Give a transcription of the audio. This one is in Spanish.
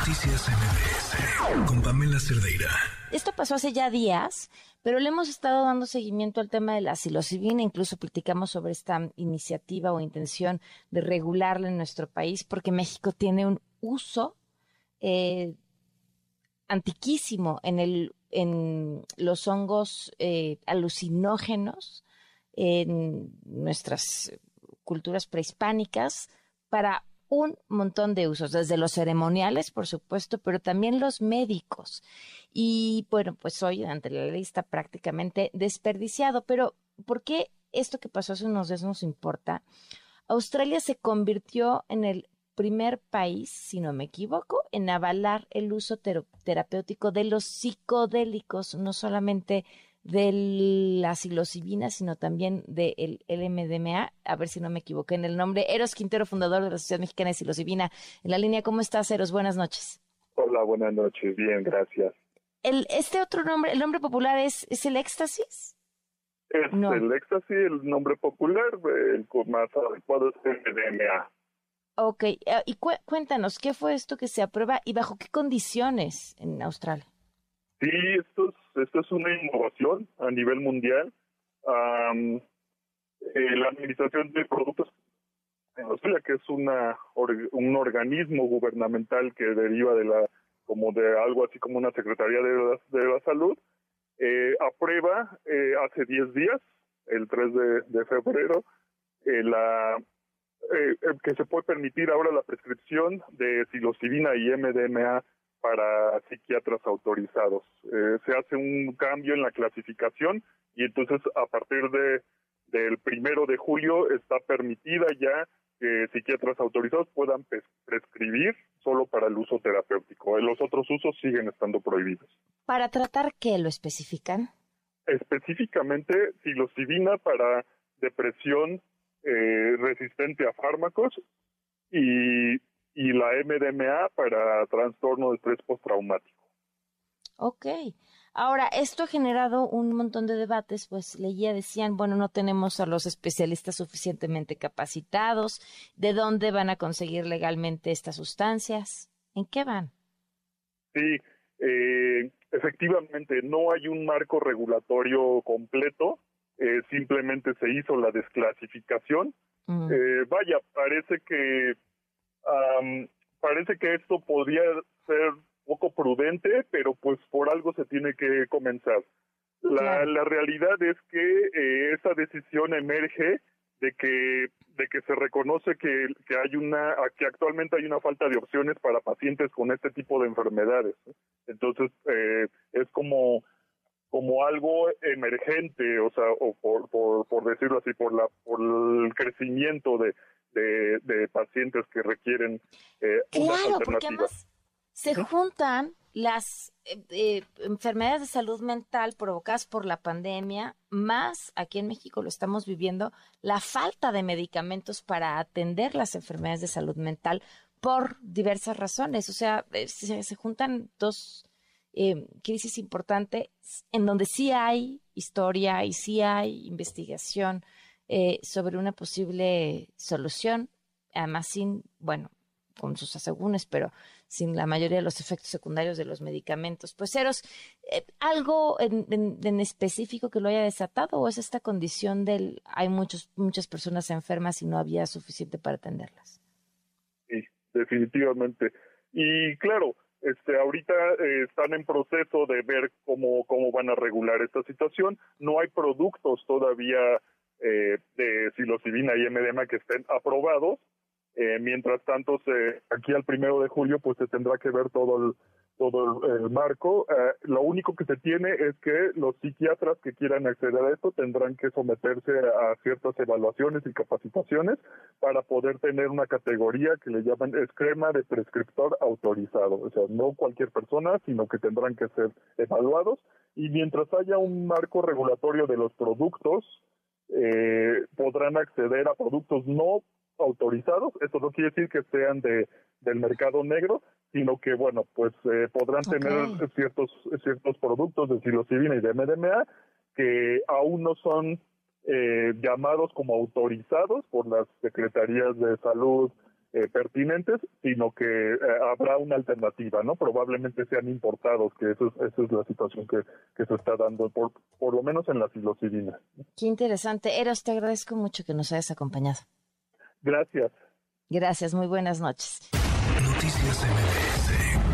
Noticias MBS con Pamela Cerdeira. Esto pasó hace ya días, pero le hemos estado dando seguimiento al tema de la psilocibina. Incluso platicamos sobre esta iniciativa o intención de regularla en nuestro país, porque México tiene un uso eh, antiquísimo en, el, en los hongos eh, alucinógenos en nuestras culturas prehispánicas para un montón de usos, desde los ceremoniales, por supuesto, pero también los médicos. Y bueno, pues hoy ante la lista prácticamente desperdiciado. Pero, ¿por qué esto que pasó hace unos días nos importa? Australia se convirtió en el primer país, si no me equivoco, en avalar el uso terapéutico de los psicodélicos, no solamente de la psilocibina, sino también del MDMA, a ver si no me equivoqué en el nombre. Eros Quintero, fundador de la Sociedad Mexicana de Psilocibina. En la línea, ¿cómo estás, Eros? Buenas noches. Hola, buenas noches. Bien, gracias. El, este otro nombre, el nombre popular es, es el éxtasis. Es el éxtasis, el nombre popular, el más adecuado es MDMA. Ok, eh, y cuéntanos, ¿qué fue esto que se aprueba y bajo qué condiciones en Australia? Sí, esto es esto es una innovación a nivel mundial. Eh, la Administración de Productos en Australia, que es una un organismo gubernamental que deriva de la como de algo así como una Secretaría de la, de la Salud, eh, aprueba eh, hace 10 días, el 3 de, febrero, eh, la que se puede permitir ahora la prescripción de psilocibina y MDMA para psiquiatras autorizados. Eh, se hace un cambio en la clasificación y entonces a partir de del primero de julio está permitida ya que psiquiatras autorizados puedan prescribir solo para el uso terapéutico. Los otros usos siguen estando prohibidos. ¿Para tratar qué lo especifican? Específicamente psilocibina para depresión eh, resistente a fármacos y y la MDMA para trastorno de estrés postraumático. Ok. Ahora, esto ha generado un montón de debates, pues leía, decían, bueno, no tenemos a los especialistas suficientemente capacitados, ¿de dónde van a conseguir legalmente estas sustancias? ¿En qué van? Sí, eh, efectivamente, no hay un marco regulatorio completo, eh, simplemente se hizo la desclasificación. Eh, vaya, parece que parece que esto podría ser poco prudente, pero pues por algo se tiene que comenzar. La, la realidad es que eh, esa decisión emerge de que de que se reconoce que, que hay una que actualmente hay una falta de opciones para pacientes con este tipo de enfermedades entonces eh, es como como algo emergente o sea o por, por, por decirlo así por la por el crecimiento de de, pacientes que requieren eh, claro, porque además se juntan las eh, eh, enfermedades de salud mental provocadas por la pandemia, más aquí en México lo estamos viviendo, la falta de medicamentos para atender las enfermedades de salud mental por diversas razones. O sea, se, se juntan dos crisis importantes en donde sí hay historia y sí hay investigación eh, sobre una posible solución, además sin, bueno, con sus asegúnes, pero sin la mayoría de los efectos secundarios de los medicamentos. Pues, Eros, eh, ¿algo en, específico que lo haya desatado o es esta condición del hay muchos, muchas personas enfermas y no había suficiente para atenderlas? Sí, definitivamente. Y claro, este, ahorita eh, están en proceso de ver cómo, cómo van a regular esta situación. No hay productos todavía eh, de psilocibina y MDMA que estén aprobados. Eh, mientras tanto, se, aquí al primero de julio, pues se tendrá que ver todo el, todo el, marco. Eh, lo único que se tiene es que los psiquiatras que quieran acceder a esto tendrán que someterse a ciertas evaluaciones y capacitaciones para poder tener una categoría que le llaman esquema de prescriptor autorizado. O sea, no cualquier persona, sino que tendrán que ser evaluados. Y mientras haya un marco regulatorio de los productos, eh, podrán acceder a productos no autorizados. Esto no quiere decir que sean de del mercado negro, sino que bueno, pues eh, podrán tener ciertos ciertos productos de psilocibina y de MDMA que aún no son eh, llamados como autorizados por las secretarías de salud eh, pertinentes, sino que eh, habrá una alternativa, ¿no? Probablemente sean importados, que eso es, esa es la situación que, que se está dando, por, por lo menos en la psilocibina. Qué interesante. Eros, te agradezco mucho que nos hayas acompañado. Gracias. Gracias, muy buenas noches. Noticias MBS